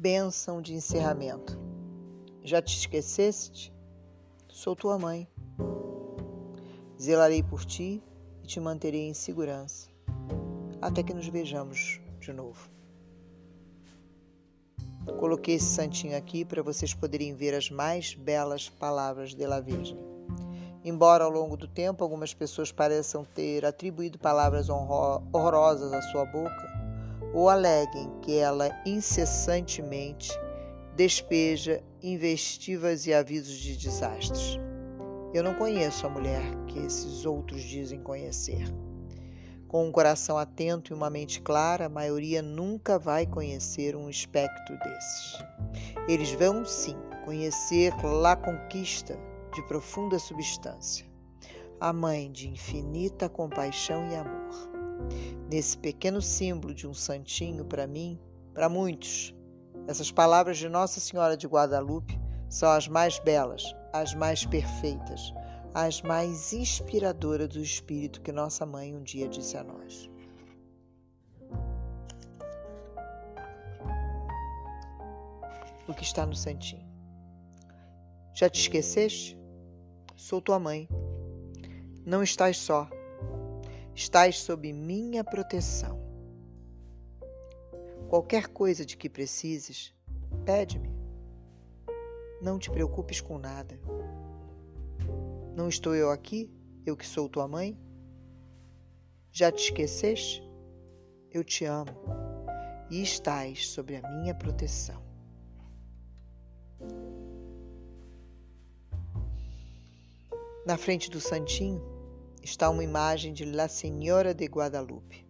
Bênção de encerramento. Já te esqueceste? Sou tua mãe. Zelarei por ti e te manterei em segurança, até que nos vejamos de novo. Coloquei esse santinho aqui para vocês poderem ver as mais belas palavras da Virgem. Embora ao longo do tempo algumas pessoas pareçam ter atribuído palavras horrorosas à sua boca, ou aleguem que ela incessantemente despeja investivas e avisos de desastres. Eu não conheço a mulher que esses outros dizem conhecer. Com um coração atento e uma mente clara, a maioria nunca vai conhecer um espectro desses. Eles vão sim conhecer La Conquista de profunda substância, a mãe de infinita compaixão e amor. Nesse pequeno símbolo de um santinho para mim, para muitos, essas palavras de Nossa Senhora de Guadalupe são as mais belas, as mais perfeitas, as mais inspiradoras do Espírito que nossa mãe um dia disse a nós. O que está no santinho? Já te esqueceste? Sou tua mãe. Não estás só. Estás sob minha proteção. Qualquer coisa de que precises, pede-me. Não te preocupes com nada. Não estou eu aqui, eu que sou tua mãe? Já te esqueceste? Eu te amo e estás sob a minha proteção. Na frente do santinho está uma imagem de La Senhora de Guadalupe,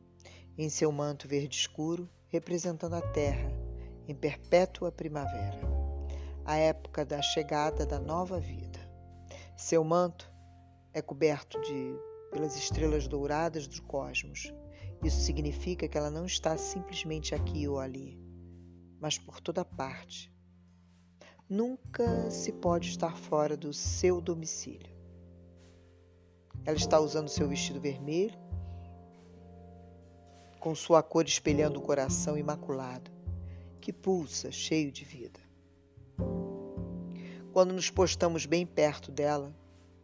em seu manto verde escuro, representando a terra em perpétua primavera, a época da chegada da nova vida. Seu manto é coberto de pelas estrelas douradas do cosmos. Isso significa que ela não está simplesmente aqui ou ali, mas por toda parte. Nunca se pode estar fora do seu domicílio. Ela está usando seu vestido vermelho, com sua cor espelhando o coração imaculado, que pulsa cheio de vida. Quando nos postamos bem perto dela,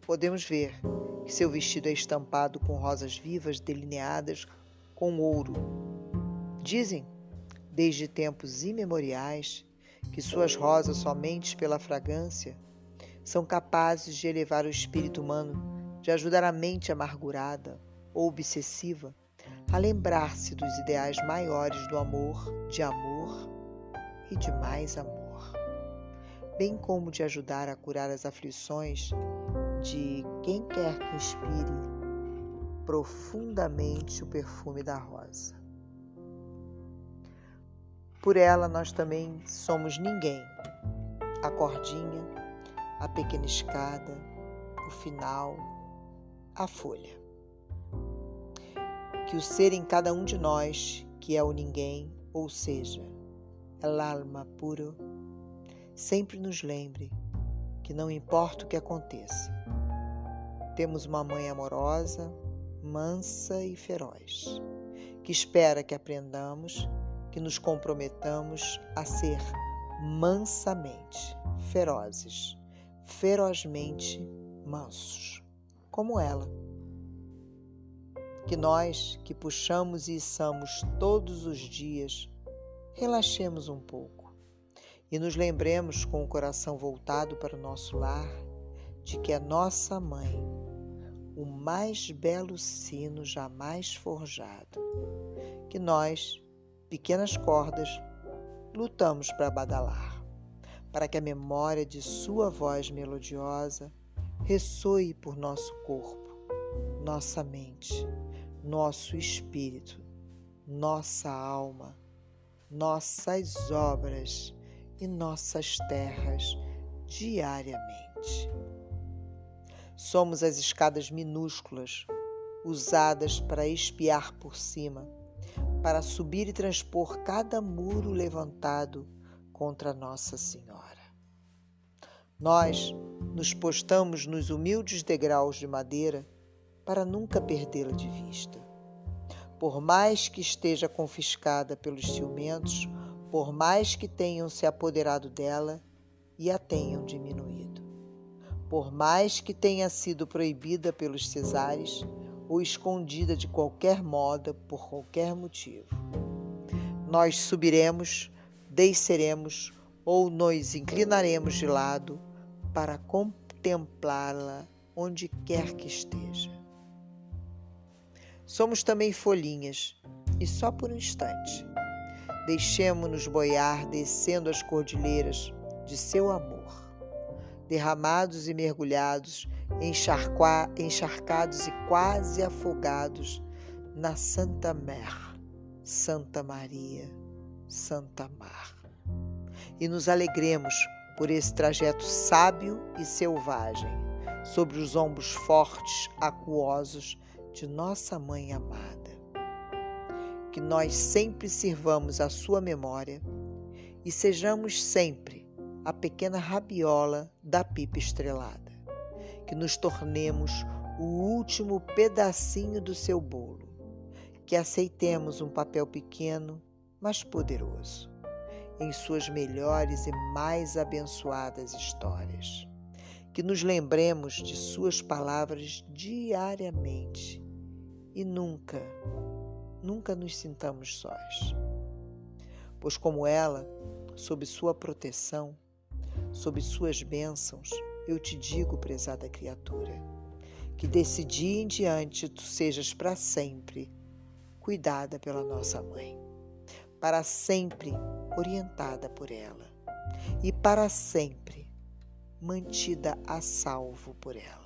podemos ver que seu vestido é estampado com rosas vivas delineadas com ouro. Dizem, desde tempos imemoriais, que suas rosas, somente pela fragrância, são capazes de elevar o espírito humano, de ajudar a mente amargurada ou obsessiva a lembrar-se dos ideais maiores do amor, de amor e de mais amor bem como de ajudar a curar as aflições de quem quer que inspire profundamente o perfume da rosa. Por ela nós também somos ninguém. A cordinha, a pequena escada, o final, a folha. Que o ser em cada um de nós, que é o ninguém, ou seja, el alma puro, sempre nos lembre que não importa o que aconteça, temos uma mãe amorosa, mansa e feroz, que espera que aprendamos, que nos comprometamos a ser mansamente ferozes, ferozmente mansos, como ela. Que nós, que puxamos e içamos todos os dias, relaxemos um pouco e nos lembremos com o coração voltado para o nosso lar de que a nossa mãe, o mais belo sino jamais forjado, que nós, pequenas cordas, lutamos para badalar, para que a memória de sua voz melodiosa ressoe por nosso corpo, nossa mente, nosso espírito, nossa alma, nossas obras e nossas terras diariamente. Somos as escadas minúsculas usadas para espiar por cima, para subir e transpor cada muro levantado contra Nossa Senhora. Nós nos postamos nos humildes degraus de madeira para nunca perdê-la de vista. Por mais que esteja confiscada pelos ciumentos por mais que tenham se apoderado dela e a tenham diminuído. Por mais que tenha sido proibida pelos cesares ou escondida de qualquer modo por qualquer motivo. Nós subiremos, desceremos ou nos inclinaremos de lado para contemplá-la onde quer que esteja. Somos também folhinhas, e só por um instante. Deixemo-nos boiar descendo as cordilheiras de seu amor, derramados e mergulhados, encharcados e quase afogados na Santa Mer, Santa Maria, Santa Mar. E nos alegremos por esse trajeto sábio e selvagem, sobre os ombros fortes, aquosos de nossa Mãe amada. Que nós sempre sirvamos a sua memória e sejamos sempre a pequena rabiola da pipa estrelada. Que nos tornemos o último pedacinho do seu bolo. Que aceitemos um papel pequeno, mas poderoso, em suas melhores e mais abençoadas histórias. Que nos lembremos de suas palavras diariamente e nunca, nunca nos sintamos sós. Pois, como ela, sob sua proteção, sob suas bênçãos, eu te digo, prezada criatura, que desse dia em diante tu sejas para sempre cuidada pela nossa mãe, para sempre orientada por ela e para sempre mantida a salvo por ela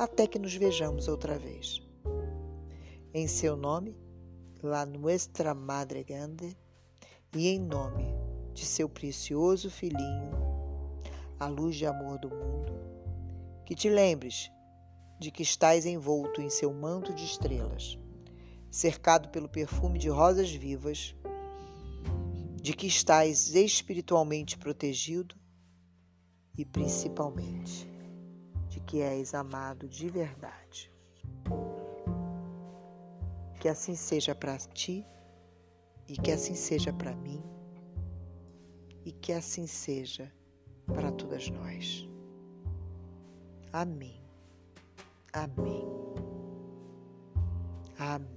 até que nos vejamos outra vez. Em seu nome, La Nuestra Madre Grande, e em nome de seu precioso filhinho, a luz de amor do mundo, que te lembres de que estás envolto em seu manto de estrelas, cercado pelo perfume de rosas vivas, de que estás espiritualmente protegido e principalmente de que és amado de verdade. Que assim seja para ti e que assim seja para mim e que assim seja para todas nós. Amém. Amém. Amém.